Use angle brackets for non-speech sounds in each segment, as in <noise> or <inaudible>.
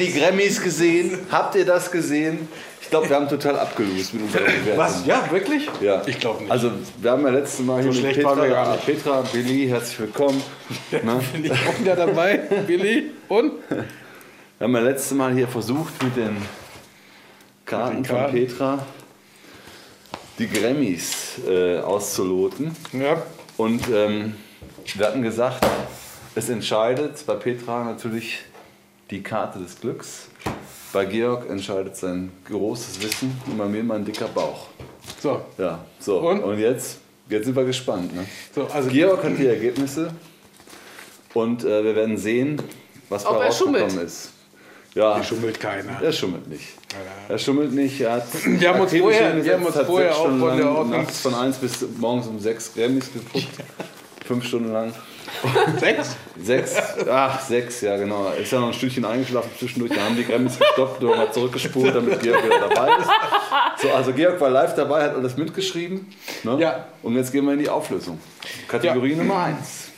Die Grammys gesehen? Habt ihr das gesehen? Ich glaube, wir haben total abgelost mit unserer Bewertung. Was? Ja, wirklich? Ja. Ich glaube nicht. Also, wir haben ja letztes Mal hier mit Petra, nicht. Petra, Billy, herzlich willkommen. Ne? <laughs> Bin ich auch wieder dabei, <laughs> Billy? Und? Wir haben ja letztes Mal hier versucht, mit den Karten, Mit den Karten. von Petra die Grammys äh, auszuloten. Ja. Und ähm, wir hatten gesagt, es entscheidet bei Petra natürlich die Karte des Glücks. Bei Georg entscheidet sein großes Wissen und bei mir mein dicker Bauch. So, Ja, so. Und? Und, jetzt, jetzt sind wir gespannt. Ne? so also Georg hat die Ergebnisse und äh, wir werden sehen, was Ob bei er rausgekommen schummelt. ist. Ja, schummelt keiner. er schummelt nicht. Er schummelt nicht. Er hat Wir haben uns vorher- hingesetzt, wir haben uns hat vorher auch von der Ordnung- nachts von 1 bis morgens um 6 Grammys geguckt. Fünf Stunden lang. <laughs> Sechs? Sechs, ach, sechs, ja genau. Ist ja noch ein Stückchen eingeschlafen zwischendurch. Da haben die Grammys gestoppt und mal zurückgespult, damit Georg wieder dabei ist. So, also Georg war live dabei, hat alles mitgeschrieben. Ne? Ja. Und jetzt gehen wir in die Auflösung. Kategorie Nummer eins.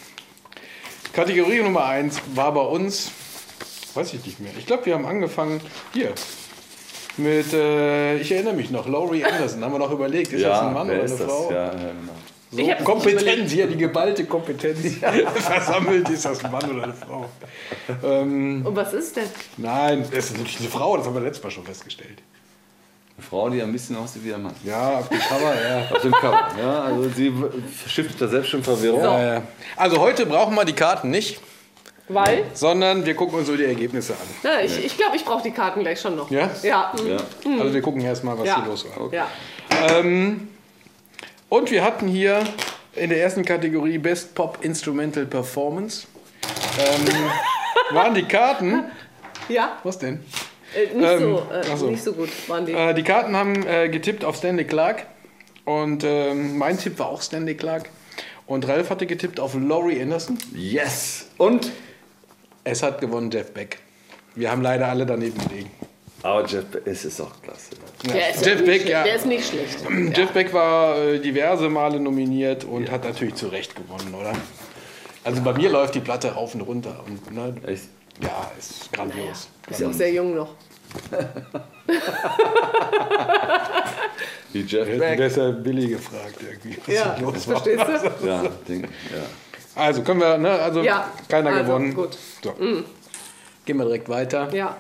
Kategorie Nummer eins war bei uns, weiß ich nicht mehr. Ich glaube, wir haben angefangen hier mit, äh, ich erinnere mich noch, Laurie Anderson. Haben wir noch überlegt, ist das ein Mann oder eine? Frau? Ja, ja, genau. Ich hab Kompetenz, hier die geballte Kompetenz <laughs> versammelt, ist das ein Mann oder eine Frau? Ähm, Und was ist denn? nein, das ist natürlich eine Frau, das haben wir letztes Mal schon festgestellt. Eine Frau, die ein bisschen aussieht wie ein Mann. Ja, auf dem Cover, ja. Auf dem Cover. Ja, also sie stiftet da selbst schon Verwirrung. Ja, ja. Also heute brauchen wir die Karten nicht, Weil? sondern wir gucken uns so die Ergebnisse an. Na, ich ich, glaube, ich brauche die Karten gleich schon noch. Ja? Ja. mm, Ja. Also wir gucken erstmal, was Ja. hier los war. ja. Ähm, und wir hatten hier in der ersten Kategorie Best Pop Instrumental Performance. Ähm, <laughs> waren die Karten. Ja, Was denn? äh, nicht, Ähm, so, äh, so. nicht so gut waren die. Äh, die Karten haben äh, getippt auf Stanley Clark. Und ähm, mein Tipp war auch Stanley Clark. Und Ralf hatte getippt auf Laurie Anderson. Yes! Und? Es hat gewonnen Jeff Beck. Wir haben leider alle daneben gelegen. Aber Jeff, es ist auch klasse. der, ist Jeff nicht Beck, schlecht. ja. der ist nicht schlecht. <clears throat> Jeff Beck war äh, diverse Male nominiert und hat natürlich zu Recht gewonnen, oder? Also bei mir läuft die Platte rauf und runter. Und, ne, Echt? ja, ist grandios. Ist ja auch sehr jung noch. <laughs> Wie Jeff Hätten Beck. besser Billy gefragt irgendwie. was Ja, hier los war. verstehst du? <laughs> Ja, Ding, ja. Also können wir, ne? Also Ja, keiner also, gewonnen. gut. So. Gehen wir direkt weiter. Ja.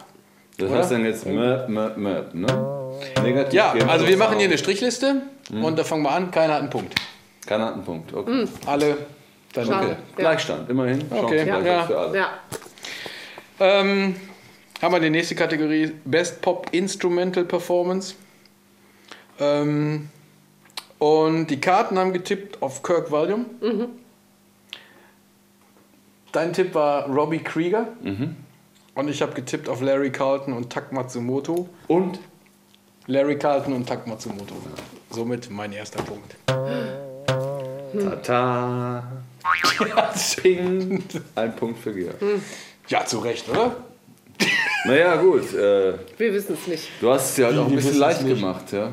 Das heißt dann jetzt Möp, Möp, Möp, ne? Negativ. Ja, also wir machen hier eine Strichliste und da fangen wir an. Keiner hat einen Punkt. Keiner hat einen Punkt. Okay. Mhm. Alle. Dann okay. Ja. Gleichstand, immerhin. Okay, Chancengleichheit ja. für alle. Ja. Ähm, haben wir die nächste Kategorie Best Pop Instrumental Performance. Ähm, und die Karten haben getippt auf Kirk Volume. Dein Tipp war Robbie Krieger. Und ich habe getippt auf Larry Carlton und Tak Matsumoto. Und? Larry Carlton und Tak Matsumoto. Somit mein erster Punkt. Tata. Ping. Ein Punkt für Georg. Ja, zu Recht, oder? Naja, gut. Äh, Wir wissen es nicht. du hast es dir halt auch ein bisschen leicht nicht. gemacht, ja?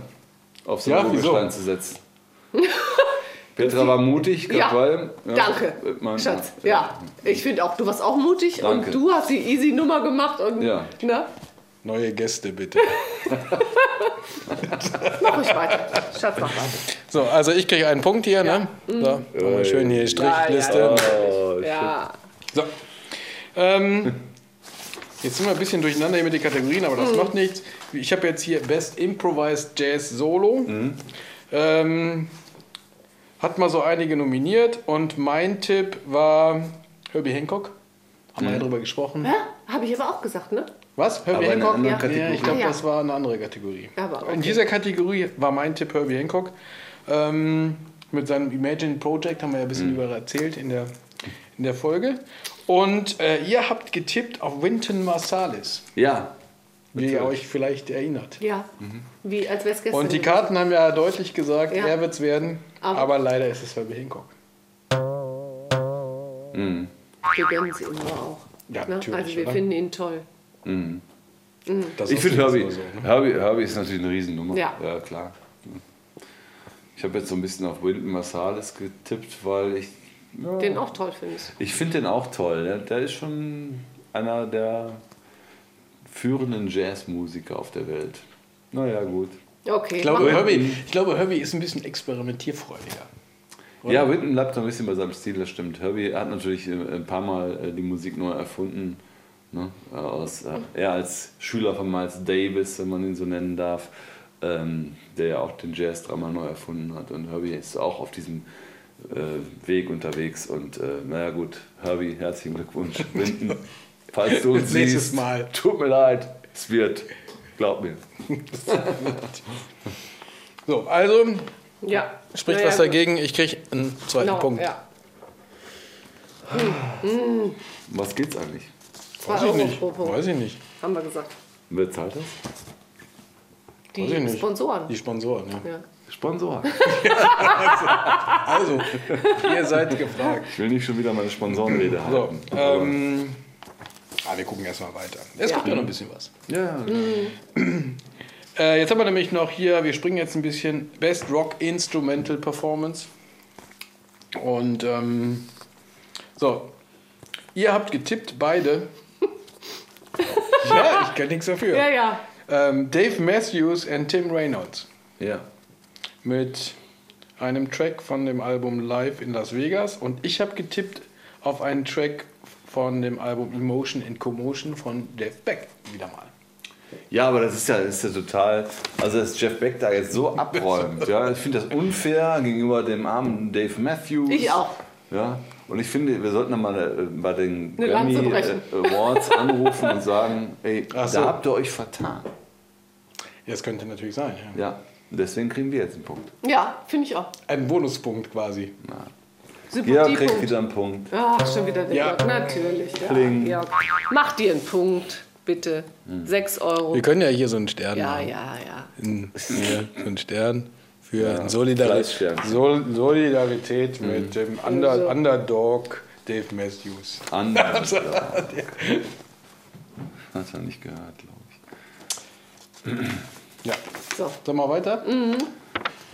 Auf so Ja, einen wieso? Urgestein zu setzen. Petra war mutig, Ja, Weil, Danke, mein- Schatz. Ja, ich finde auch, du warst auch mutig Danke. und du hast die easy Nummer gemacht und Ja. ne? Neue Gäste bitte. <laughs> mach ruhig weiter. Schatz, mach weiter. So, also ich kriege einen Punkt hier, ne? So, mal schön hier Strichliste. Oh, Ja, So. Ähm, jetzt sind wir ein bisschen durcheinander hier mit den Kategorien, aber das macht nichts. Ich habe jetzt hier Best Improvised Jazz Solo. Ähm, hat mal so einige nominiert und mein Tipp war Herbie Hancock. Haben wir ja drüber gesprochen. Hä? habe ich aber auch gesagt, ne? Was? Herbie Aber Hancock? Ja. Ja, ich glaube, Ah, ja. das war eine andere Kategorie. Aber In okay. dieser Kategorie war mein Tipp Herbie Hancock. Ähm, mit seinem Imagine Project haben wir ja ein bisschen über erzählt in der, in der Folge. Und äh, ihr habt getippt auf Wynton Marsalis, Ja. Wie ihr Natürlich. euch vielleicht erinnert. Ja, wie als wäre es gestern. Und die. Karten haben ja deutlich gesagt, Ja. er wird es werden. Aber- Aber, leider ist es Herbie Hancock. Mhm. Wir gönnen sie immer auch. Ja, Ne? natürlich. Also wir oder? finden ihn toll. Das Ich ist finde Herbie, so, ne? Herbie, Herbie ist natürlich eine Riesennummer. Ja. ja klar. Ich habe jetzt so ein bisschen auf Wynton Marsalis getippt, weil ich. Ja, Den auch toll findest. ich finde den auch toll. Der, der ist schon einer der führenden Jazzmusiker auf der Welt. Naja, gut. Okay. Ich glaube. Herbie, ich glaube, Herbie ist ein bisschen experimentierfreudiger. Ja, Whitman bleibt so ein bisschen bei seinem Stil, das stimmt. Herbie hat natürlich äh, ein paar Mal äh, die Musik neu erfunden. Ne? Äh, Aus, er als Schüler von Miles Davis, wenn man ihn so nennen darf, ähm, der ja auch den Jazz dreimal neu erfunden hat. Und Herbie ist auch auf diesem äh, Weg unterwegs. Und äh, naja, gut, Herbie, herzlichen Glückwunsch. <laughs> Falls du uns Nächstes siehst, Mal. tut mir leid, es wird. Glaub mir. So, also Ja. spricht Ja, was ja, dagegen. Ich kriege einen zweiten Genau, Punkt. Ja. Um Was geht's eigentlich? Weiß ich nicht. Weiß ich nicht. Haben wir gesagt. Wer zahlt das? Die. Sponsoren. Die Sponsoren, ja. Ja. Sponsor. <laughs> Also, ihr seid gefragt. Ich will nicht schon wieder meine Sponsorenrede So, halten. ähm, ah, wir gucken erstmal weiter. Es Ja. gibt ja noch ein bisschen was. ja, ja. Äh, jetzt haben wir nämlich noch hier, wir springen jetzt ein bisschen Best Rock Instrumental Performance. Und ähm, so, ihr habt getippt beide. <laughs> ja, ich kann nichts dafür. ja, ja. Ähm, Dave Matthews und Tim Reynolds ja. mit einem Track von dem Album Live in Las Vegas. Und ich habe getippt auf einen Track von dem Album Emotion in Commotion von Dave Beck wieder mal. Ja, aber das ist ja, das ist ja total. Also, dass Jeff Beck da jetzt so abräumt. ja, ich finde das unfair gegenüber dem armen Dave Matthews. Ich auch. Ja, und ich finde, wir sollten mal äh, bei den Eine Grammy äh, Awards anrufen und sagen: Ey, so. da habt ihr euch vertan. Ja, das könnte natürlich sein. Ja. Ja, deswegen kriegen wir jetzt einen Punkt. Ja, finde ich auch. Ein Bonuspunkt quasi. Georg kriegt Sympathiepunkt. wieder einen Punkt. Ach, schon wieder der Ja. Georg. Natürlich. Ja, Kling. Georg. Mach dir einen Punkt, bitte. Sechs Euro. Wir können ja hier so einen Stern Ja, machen. ja, ja. Ein, hier, so einen Stern für Ja, Fleißstern. Sol Solidarität mit dem Under Also. Underdog Dave Matthews. Anders. ja. Hat er nicht gehört, glaube ich. Ja. So. Sollen wir weiter?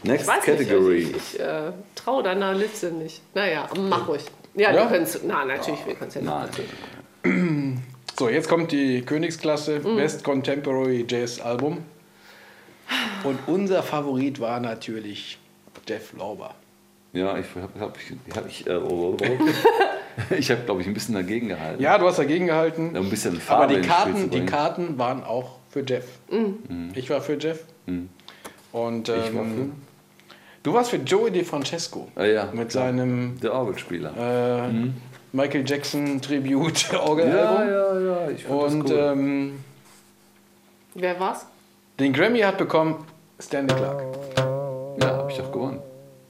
Next Ich weiß Category. nicht, ich, ich äh, traue deiner Litze nicht. Naja, mach ruhig. Ja, Ja? wir können es. Na, natürlich, wir können es ja Na, nicht. So, jetzt kommt die Königsklasse Best Contemporary Jazz Album. Und unser Favorit war natürlich Jeff Lauber. Ja, ich habe hab, ich, hab, ich, äh, <laughs> ich habe, glaube ich, ein bisschen dagegen gehalten. Ja, du hast dagegen gehalten. Um ein bisschen Aber Farbe die ins Spiel Karten, die. Karten waren auch für Jeff. Ich war für Jeff. Und Ich war ähm, du warst für Joey DeFrancesco. Ah, ja, mit klar. seinem Der Orgelspieler. äh, Michael Jackson Tribute <laughs> Orgelalbum. ja, ja, ja, ich Und das cool. ähm, Wer war's? den Grammy hat bekommen Stanley Clark. ja, habe ich doch gewonnen.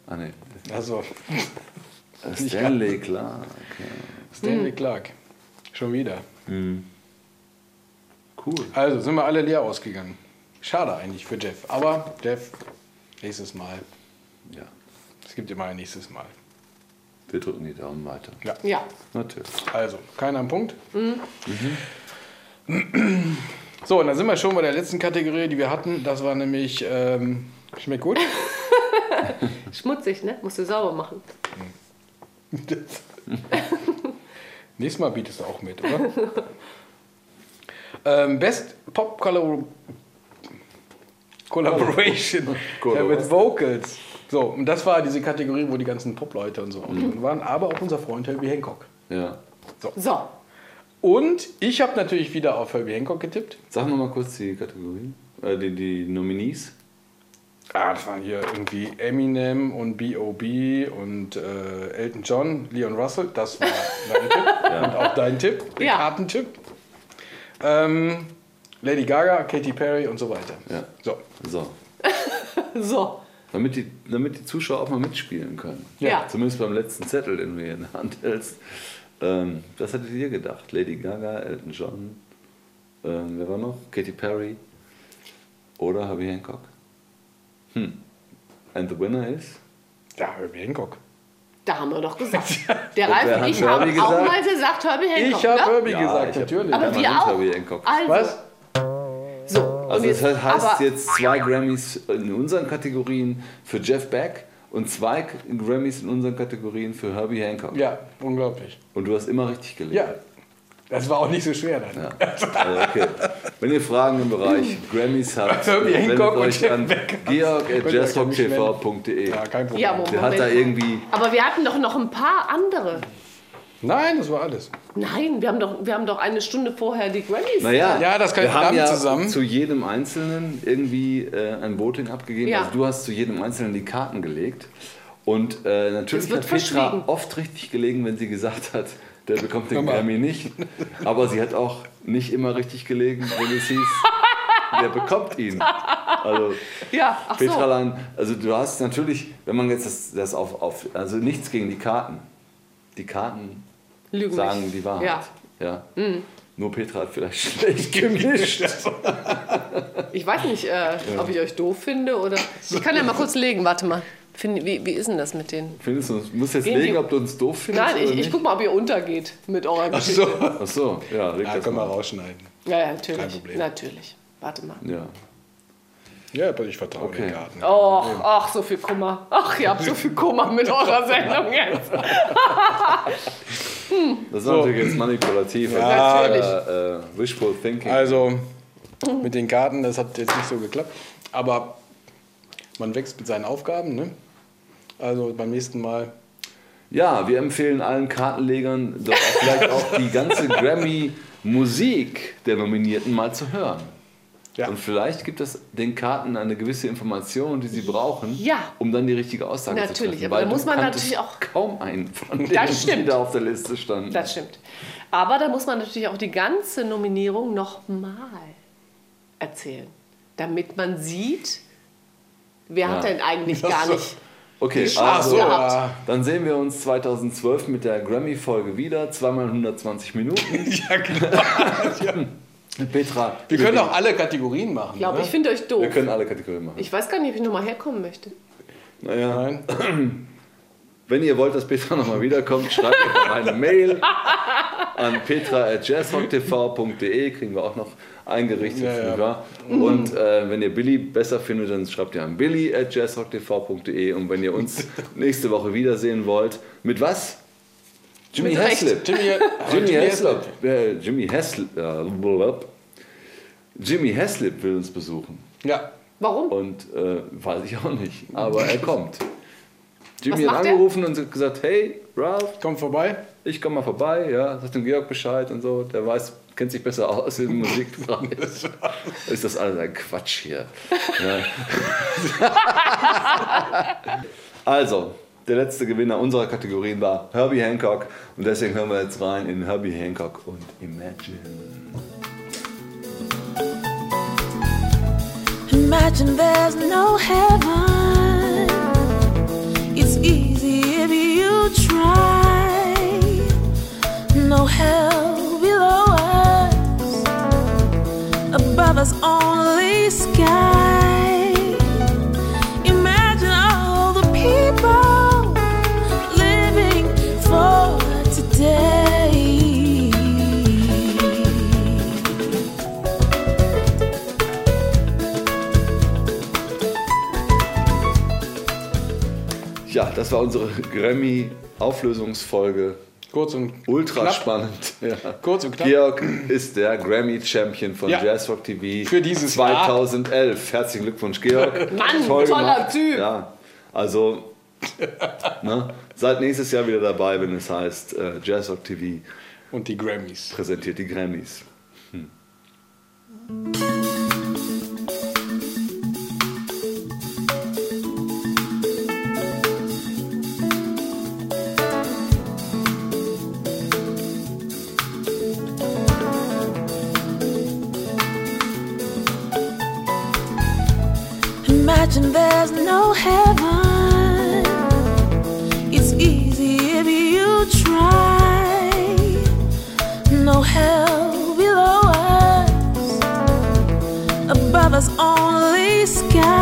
Ah, nee. Also <laughs> Äh, Stanley, klar. Okay. Stanley Hm. Clark. Schon wieder. Cool. Also sind wir alle leer ausgegangen. Schade eigentlich für Jeff. Aber Jeff, nächstes Mal. Ja, Es gibt immer ein nächstes Mal. wir drücken die Daumen weiter. Ja. Ja. Natürlich. Also, keiner am Punkt. So, und dann sind wir schon bei der letzten Kategorie, die wir hatten. Das war nämlich ähm, Schmeckt gut. <laughs> Schmutzig, ne? Musst du sauber machen. <laughs> Nächstes Mal bietest du auch mit, oder? <laughs> ähm, Best Pop Collab Collaboration ja, mit Vocals. So, und das war diese Kategorie, wo die ganzen Pop-Leute und so drin waren, aber auch unser Freund Herbie Hancock. Ja. So. Und ich habe natürlich wieder auf Herbie Hancock getippt. Sag noch mal kurz die Kategorien, äh, die, die Nominees. Ah, das waren hier irgendwie Eminem und B.O.B. und äh, Elton John, Leon Russell. Das war <laughs> dein Tipp. Und auch dein Tipp, der Ja. Kartentipp. Ähm, Lady Gaga, Katy Perry und so weiter. Ja. So. So. <laughs> So. Damit die, damit die Zuschauer auch mal mitspielen können. Ja. Zumindest beim letzten Zettel, den du hier in der Hand hältst. Ähm, was hattet ihr gedacht? Lady Gaga, Elton John, ähm, wer war noch? Katy Perry oder Herbie Hancock? Hm. And the winner is? Ja, Herbie Hancock. Da haben wir doch gesagt. <laughs> Der Ralf und hat ich haben auch gesagt? mal gesagt, Herbie Hancock. Ich habe ne? Herbie Ja, gesagt, natürlich. Aber Ja, wir auch. Herbie Hancock. Also, Was? So. Also und das heißt aber, jetzt zwei Grammys in unseren Kategorien für Jeff Beck und zwei Grammys in unseren Kategorien für Herbie Hancock. Ja, unglaublich. Und du hast immer richtig gelegen. Ja, Das war auch nicht so schwer dann. Ja. Also, okay. Wenn ihr Fragen im Bereich Grammys habt, <laughs> Herbie wendet Hancock und euch an Beck. georg.jazzrocktv.de. Ja, kein Problem. Ja. Der hat da irgendwie. Aber wir hatten doch noch ein paar andere. Nein, das war alles. Nein, wir haben doch, wir haben doch eine Stunde vorher die Grammys. Naja, Ja, das kann wir ich haben ja zusammen. zu jedem Einzelnen irgendwie äh, ein Voting abgegeben. Ja. Also du hast zu jedem Einzelnen die Karten gelegt. Und äh, natürlich hat Petra oft richtig gelegen, wenn sie gesagt hat, der bekommt den. Grammy nicht. Aber sie hat auch nicht immer richtig gelegen, wenn es hieß, <laughs> der bekommt ihn. Also Ja, ach so. Petralein, also du hast natürlich, wenn man jetzt das, das auf, auf, also nichts gegen die Karten. Die Karten Lügen sagen nicht. die Wahrheit. Ja. Mhm. Ja. Nur Petra hat vielleicht <laughs> schlecht gemischt. Ich weiß nicht, äh, ob ich euch doof finde oder. Ich kann ja mal kurz legen, warte mal. Find, wie, wie ist denn das mit denen? Findest du, musst jetzt Gehen die- legen, ob du uns doof findest Nein, oder ich, ich guck mal, ob ihr untergeht mit eurer Ach Geschichte. so. Ach so, ja, leg Ja, das können wir mal. rausschneiden. Ja, ja, natürlich. Kein Problem. Natürlich. Warte mal. Ja. Ja, aber ich vertraue Okay. den Karten. Och, ach, so viel Kummer. Ach, ihr habt so viel Kummer mit eurer Sendung jetzt. <laughs> <laughs> Das ist natürlich jetzt manipulativ. Ja, Natürlich. Äh, äh, wishful thinking. Also, mit den Karten, das hat jetzt nicht so geklappt. Aber man wächst mit seinen Aufgaben, ne? Also beim nächsten Mal. Ja, wir empfehlen allen Kartenlegern doch vielleicht auch die ganze <laughs> Grammy-Musik der Nominierten mal zu hören. Ja. Und vielleicht gibt es den Karten eine gewisse Information, die sie brauchen, Ja. um dann die richtige Aussage zu Natürlich, treffen. aber da muss man natürlich auch- kaum einen von denen, Das die stimmt. da auf der Liste standen. Das stimmt. Aber da muss man natürlich auch die ganze Nominierung nochmal erzählen. Damit man sieht, wer hat Ja. denn eigentlich Ach gar nicht Okay, die also, gehabt. dann sehen wir uns 2012 mit der Grammy-Folge wieder. Zweimal 120 Minuten. <laughs> ja, <laughs> Petra, Wir können auch alle Kategorien machen. Ich glaube, ich finde euch doof. wir können alle Kategorien machen. Ich weiß gar nicht, ob ich nochmal herkommen möchte. naja, Nein. <clears throat> wenn ihr wollt, dass Petra nochmal wiederkommt, schreibt mir eine Mail <laughs> an petra.jazzrocktv.de, kriegen wir auch noch eingerichtet. Ja, ja. nicht wahr? Und äh, wenn ihr Billy besser findet, dann schreibt ihr an billy.jazzrocktv.de und wenn ihr uns <laughs> nächste Woche wiedersehen wollt, mit was? Jimmy. Haslip. Jimmy, Jimmy Jimmy Haslip. Jimmy Haslip. Äh, blub. Jimmy Haslip will uns besuchen. Ja. Warum? Und äh, weiß ich auch nicht. Aber er kommt. Jimmy Was hat macht er? angerufen und hat gesagt, hey, Ralph, Kommt vorbei. ich komme mal vorbei. Ja, sagt dem Georg Bescheid und so. Der weiß, kennt sich besser aus in Musikpreis. <laughs> Ist das alles ein Quatsch hier. <laughs> Ja. also, der letzte Gewinner unserer Kategorien war Herbie Hancock. Und deswegen hören wir jetzt rein in Herbie Hancock und Imagine. Imagine there's no heaven. Ja, das war unsere Grammy-Auflösungsfolge. Kurz und Ultra knapp. spannend. Ja. Kurz und knapp. Georg ist der Grammy-Champion von Ja. Jazzrock TV Für dieses 2011. Herzlichen Glückwunsch, Georg. <laughs> Mann, Toll toller gemacht. Typ. Ja, also <laughs> ne, seid nächstes Jahr wieder dabei, wenn es heißt äh, Jazzrock TV Und die Grammys. präsentiert die Grammys. Imagine sky.